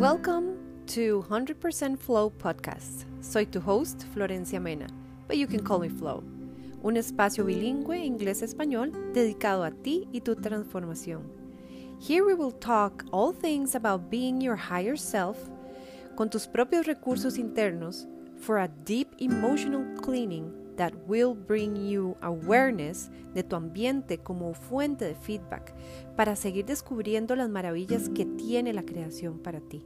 Welcome to 100% Flow Podcast. Soy tu host, Florencia Mena, but you can call me Flow. Un espacio bilingüe inglés-español dedicado a ti y tu transformación. Here we will talk all things about being your higher self con tus propios recursos internos for a deep emotional cleaning that will bring you awareness de tu ambiente como fuente de feedback para seguir descubriendo las maravillas que tiene la creación para ti.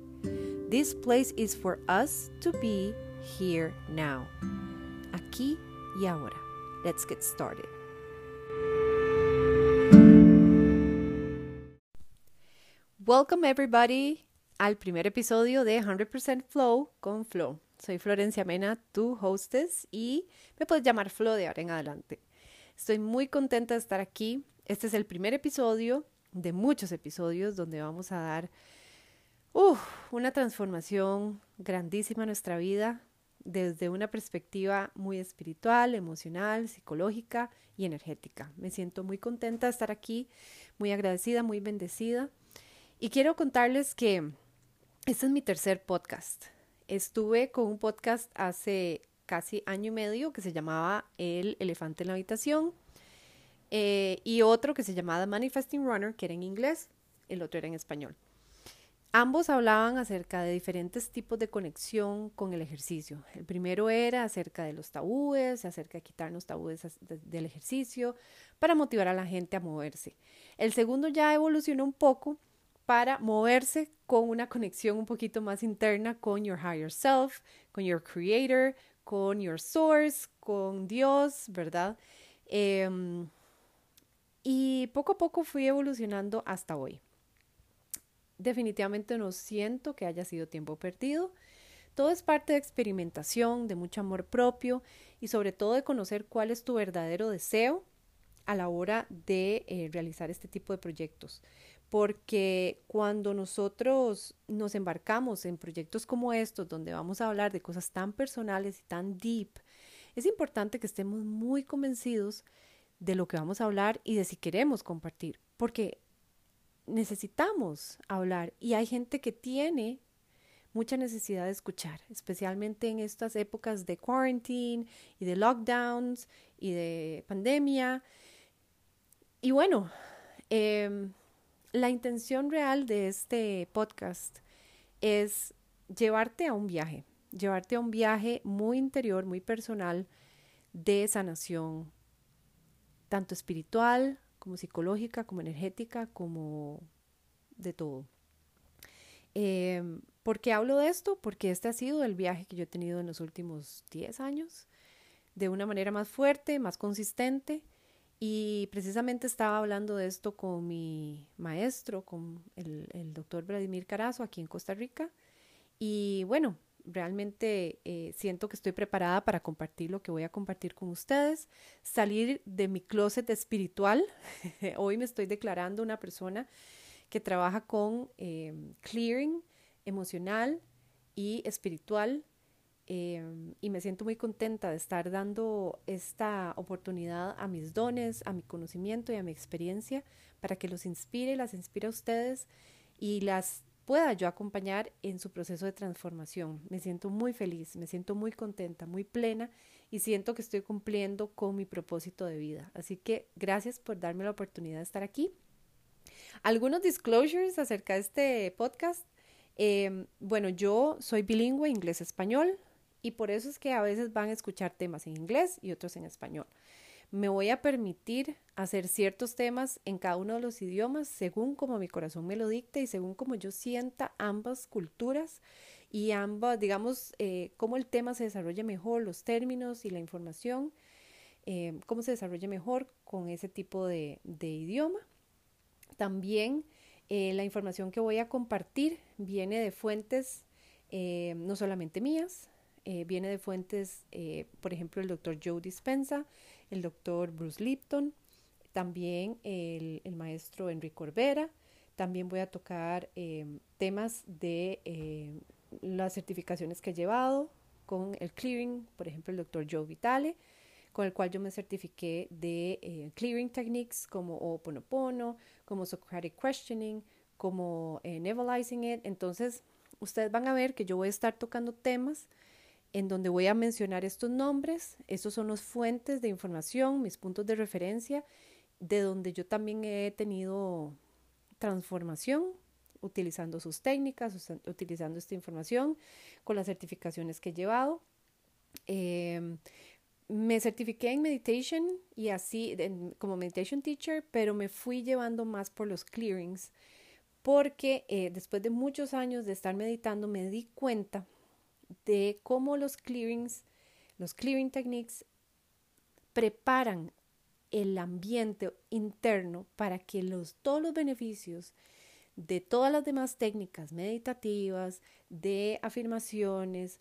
This place is for us to be here now. Aquí y ahora. Let's get started. Welcome everybody al primer episodio de 100% Flow con Flow. Soy Florencia Mena, tu hostess, y me puedes llamar Flo de ahora en adelante. Estoy muy contenta de estar aquí. Este es el primer episodio de muchos episodios donde vamos a dar una transformación grandísima a nuestra vida desde una perspectiva muy espiritual, emocional, psicológica y energética. Me siento muy contenta de estar aquí, muy agradecida, muy bendecida. Y quiero contarles que este es mi tercer podcast. Estuve con un podcast hace casi año y medio que se llamaba El elefante en la habitación eh, y otro que se llamaba Manifesting Runner, que era en inglés, el otro era en español. Ambos hablaban acerca de diferentes tipos de conexión con el ejercicio. El primero era acerca de los tabúes, acerca de quitarnos tabúes del ejercicio para motivar a la gente a moverse. El segundo ya evolucionó un poco para moverse con una conexión un poquito más interna con your higher self, con your creator, con your source, con Dios, ¿verdad? Em, y poco a poco fui evolucionando hasta hoy. Definitivamente no siento que haya sido tiempo perdido. Todo es parte de experimentación, de mucho amor propio y sobre todo de conocer cuál es tu verdadero deseo a la hora de eh, realizar este tipo de proyectos porque cuando nosotros nos embarcamos en proyectos como estos, donde vamos a hablar de cosas tan personales y tan deep, es importante que estemos muy convencidos de lo que vamos a hablar y de si queremos compartir, porque necesitamos hablar y hay gente que tiene mucha necesidad de escuchar, especialmente en estas épocas de quarantine y de lockdowns y de pandemia. Y bueno, eh, la intención real de este podcast es llevarte a un viaje, llevarte a un viaje muy interior, muy personal de sanación, tanto espiritual como psicológica, como energética, como de todo. Em, ¿Por qué hablo de esto? Porque este ha sido el viaje que yo he tenido en los últimos 10 años, de una manera más fuerte, más consistente y precisamente estaba hablando de esto con mi maestro, con el, doctor Vladimir Carazo aquí en Costa Rica. Y bueno, realmente eh, siento que estoy preparada para compartir lo que voy a compartir con ustedes, salir de mi closet espiritual. Hoy me estoy declarando una persona que trabaja con eh, clearing emocional y espiritual Em, y me siento muy contenta de estar dando esta oportunidad a mis dones, a mi conocimiento y a mi experiencia para que los inspire, las inspire a ustedes y las pueda yo acompañar en su proceso de transformación. Me siento muy feliz, me siento muy contenta, muy plena y siento que estoy cumpliendo con mi propósito de vida. Así que gracias por darme la oportunidad de estar aquí. Algunos disclosures acerca de este podcast. Em, bueno, yo soy bilingüe inglés-español, y por eso es que a veces van a escuchar temas en inglés y otros en español. Me voy a permitir hacer ciertos temas en cada uno de los idiomas según como mi corazón me lo dicte y según como yo sienta ambas culturas y ambas, digamos, eh, cómo el tema se desarrolla mejor, los términos y la información, eh, cómo se desarrolla mejor con ese tipo de, idioma. También eh, la información que voy a compartir viene de fuentes no solamente mías, eh, viene de fuentes, eh, por ejemplo, el doctor Joe Dispensa, el doctor Bruce Lipton, también el, maestro Enrique Orbera. También voy a tocar em, temas de em, las certificaciones que he llevado con el clearing, por ejemplo, el doctor Joe Vitale, con el cual yo me certifiqué de eh, clearing techniques como Oponopono, como Socratic questioning, como Nevelizing it. Entonces, ustedes van a ver que yo voy a estar tocando temas en donde voy a mencionar estos nombres. Estos son los fuentes de información, mis puntos de referencia, de donde yo también he tenido transformación utilizando sus técnicas, utilizando esta información, con las certificaciones que he llevado. Em, me certifiqué en meditation y así como meditation teacher, pero me fui llevando más por los clearings porque eh, después de muchos años de estar meditando me di cuenta de cómo los clearings, los clearing techniques preparan el ambiente interno para que los, todos los beneficios de todas las demás técnicas meditativas, de afirmaciones,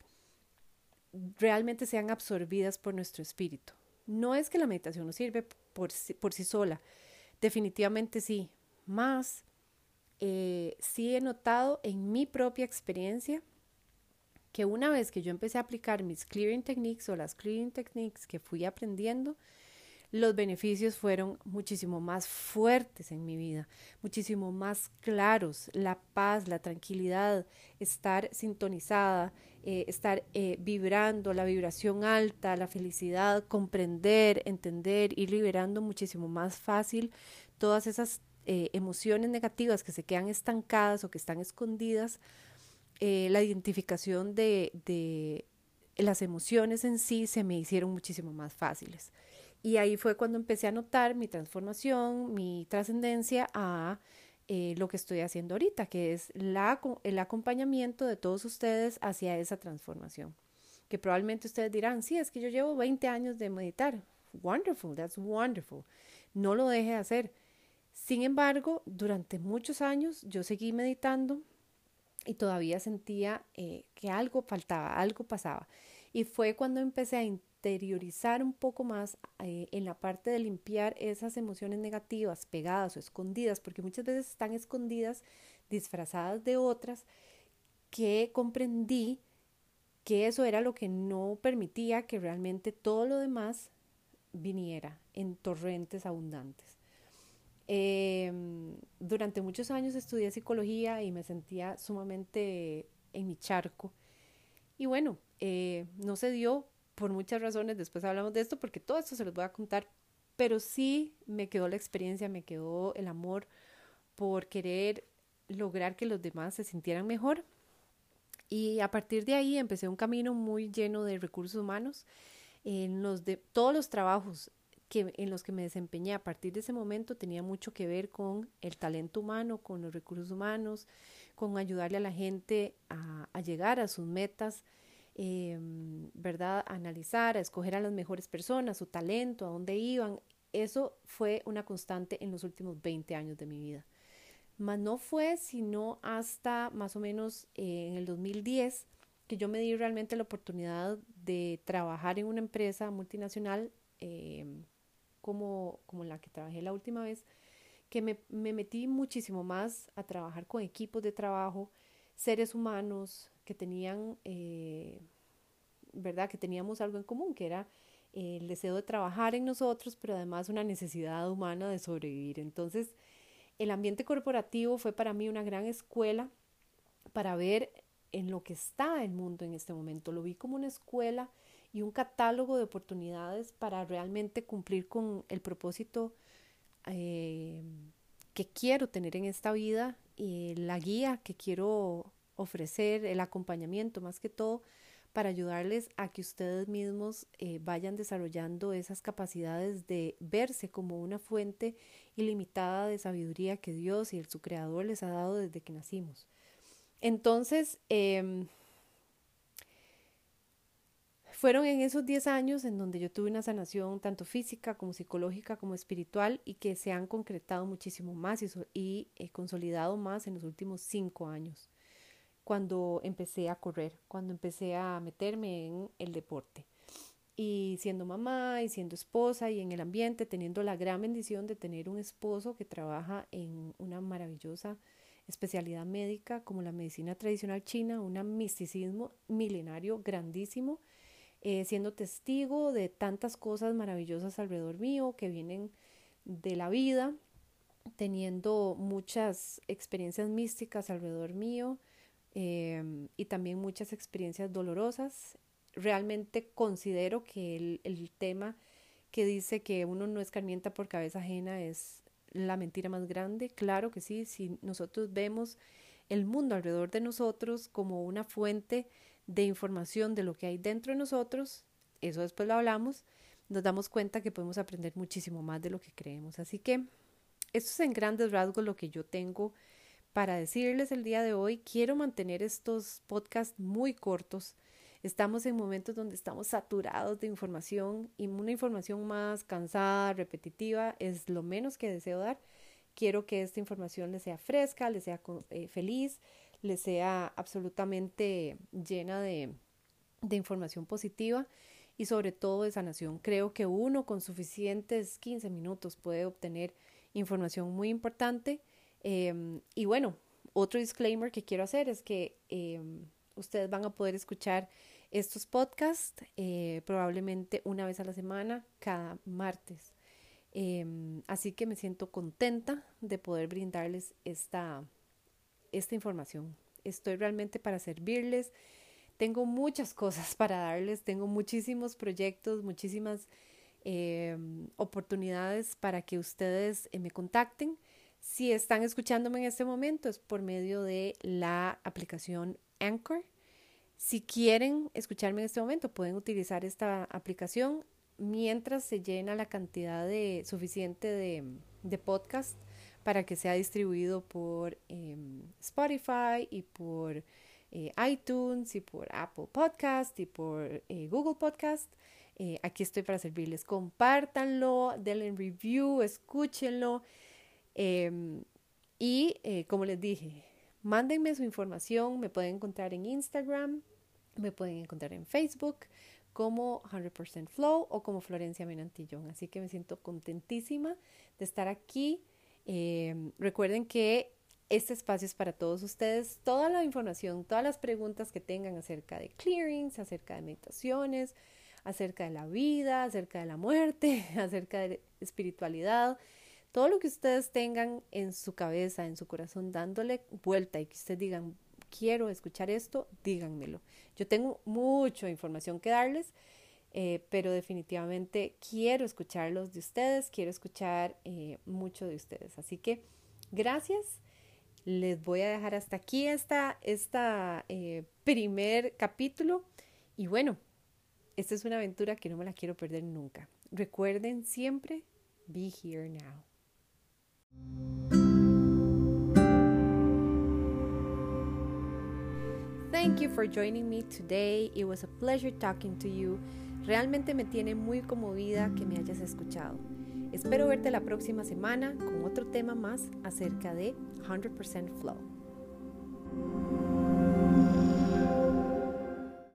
realmente sean absorbidas por nuestro espíritu. No es que la meditación no sirve por, por sí sola, definitivamente sí, más eh, sí he notado en mi propia experiencia que una vez que yo empecé a aplicar mis clearing techniques o las clearing techniques que fui aprendiendo, los beneficios fueron muchísimo más fuertes en mi vida, muchísimo más claros, la paz, la tranquilidad, estar sintonizada, eh, estar eh, vibrando, la vibración alta, la felicidad, comprender, entender, ir liberando muchísimo más fácil todas esas eh, emociones negativas que se quedan estancadas o que están escondidas, la identificación de, de las emociones en sí se me hicieron muchísimo más fáciles. Y ahí fue cuando empecé a notar mi transformación, mi trascendencia a eh, lo que estoy haciendo ahorita, que es la, el acompañamiento de todos ustedes hacia esa transformación. Que probablemente ustedes dirán, sí, es que yo llevo 20 años de meditar. Wonderful, that's wonderful. No lo deje de hacer. Sin embargo, durante muchos años yo seguí meditando y todavía sentía eh, que algo faltaba, algo pasaba. Y fue cuando empecé a interiorizar un poco más eh, en la parte de limpiar esas emociones negativas pegadas o escondidas, porque muchas veces están escondidas, disfrazadas de otras, que comprendí que eso era lo que no permitía que realmente todo lo demás viniera en torrentes abundantes. Em, durante muchos años estudié psicología y me sentía sumamente en mi charco. Y bueno, eh, no se dio por muchas razones, después hablamos de esto, porque todo esto se los voy a contar, pero sí me quedó la experiencia, me quedó el amor por querer lograr que los demás se sintieran mejor. Y a partir de ahí empecé un camino muy lleno de recursos humanos. En los de todos los trabajos que, en los que me desempeñé a partir de ese momento tenía mucho que ver con el talento humano, con los recursos humanos, con ayudarle a la gente a, a llegar a sus metas eh, ¿verdad? analizar, a escoger a las mejores personas, su talento, a dónde iban. Eso fue una constante en los últimos 20 años de mi vida. Mas no fue sino hasta más o menos eh, en el 2010 que yo me di realmente la oportunidad de trabajar en una empresa multinacional eh, como, como la que trabajé la última vez, que me, me metí muchísimo más a trabajar con equipos de trabajo, seres humanos, que tenían, eh, ¿verdad? Que teníamos algo en común, que era el deseo de trabajar en nosotros, pero además una necesidad humana de sobrevivir. Entonces, el ambiente corporativo fue para mí una gran escuela para ver en lo que está el mundo en este momento. Lo vi como una escuela y un catálogo de oportunidades para realmente cumplir con el propósito eh, que quiero tener en esta vida y la guía que quiero ofrecer el acompañamiento más que todo para ayudarles a que ustedes mismos eh, vayan desarrollando esas capacidades de verse como una fuente ilimitada de sabiduría que Dios y el, su creador les ha dado desde que nacimos. Entonces, em, fueron en esos 10 años en donde yo tuve una sanación tanto física como psicológica como espiritual y que se han concretado muchísimo más y, eh, consolidado más en los últimos 5 años cuando empecé a correr, cuando empecé a meterme en el deporte. Y siendo mamá y siendo esposa y en el ambiente, teniendo la gran bendición de tener un esposo que trabaja en una maravillosa especialidad médica como la medicina tradicional china, un misticismo milenario grandísimo, eh, siendo testigo de tantas cosas maravillosas alrededor mío que vienen de la vida, teniendo muchas experiencias místicas alrededor mío, em, y también muchas experiencias dolorosas. Realmente considero que el, el tema que dice que uno no escarmienta por cabeza ajena es la mentira más grande. Claro que sí, si nosotros vemos el mundo alrededor de nosotros como una fuente de información de lo que hay dentro de nosotros, eso después lo hablamos, nos damos cuenta que podemos aprender muchísimo más de lo que creemos. Así que esto es en grandes rasgos lo que yo tengo para decirles el día de hoy. Quiero mantener estos podcasts muy cortos. Estamos en momentos donde estamos saturados de información y una información más cansada, repetitiva, es lo menos que deseo dar. Quiero que esta información les sea fresca, les sea eh, feliz, les sea absolutamente llena de, información positiva y sobre todo de sanación. Creo que uno con suficientes 15 minutos puede obtener información muy importante. Em, y bueno, otro disclaimer que quiero hacer es que em, ustedes van a poder escuchar estos podcasts eh, probablemente una vez a la semana, cada martes. Em, así que me siento contenta de poder brindarles esta, esta información. Estoy realmente para servirles. Tengo muchas cosas para darles, tengo muchísimos proyectos, muchísimas em, oportunidades para que ustedes eh, me contacten. Si están escuchándome en este momento es por medio de la aplicación Anchor. Si quieren escucharme en este momento, pueden utilizar esta aplicación mientras se llena la cantidad de, suficiente de, de podcast para que sea distribuido por em, Spotify y por eh, iTunes y por Apple Podcast y por eh, Google Podcast. Eh, aquí estoy para servirles. Compártanlo, denle review, escúchenlo. Em, y como les dije, mándenme su información. Me pueden encontrar en Instagram, me pueden encontrar en Facebook como 100% Flow o como Florencia Menantillón. Así que me siento contentísima de estar aquí. Em, recuerden que este espacio es para todos ustedes. Toda la información, todas las preguntas que tengan acerca de clearings, acerca de meditaciones, acerca de la vida, acerca de la muerte, acerca de espiritualidad, todo lo que ustedes tengan en su cabeza, en su corazón, dándole vuelta y que ustedes digan, quiero escuchar esto, díganmelo. Yo tengo mucha información que darles, eh, pero definitivamente quiero escucharlos de ustedes, quiero escuchar eh, mucho de ustedes. Así que gracias les voy a dejar hasta aquí esta, esta eh, primer capítulo. Y bueno, esta es una aventura que no me la quiero perder nunca. Recuerden siempre, be here now. Thank you for joining me today. It was a pleasure talking to you. Realmente me tiene muy conmovida que me hayas escuchado. Espero verte la próxima semana con otro tema más acerca de 100% Flow.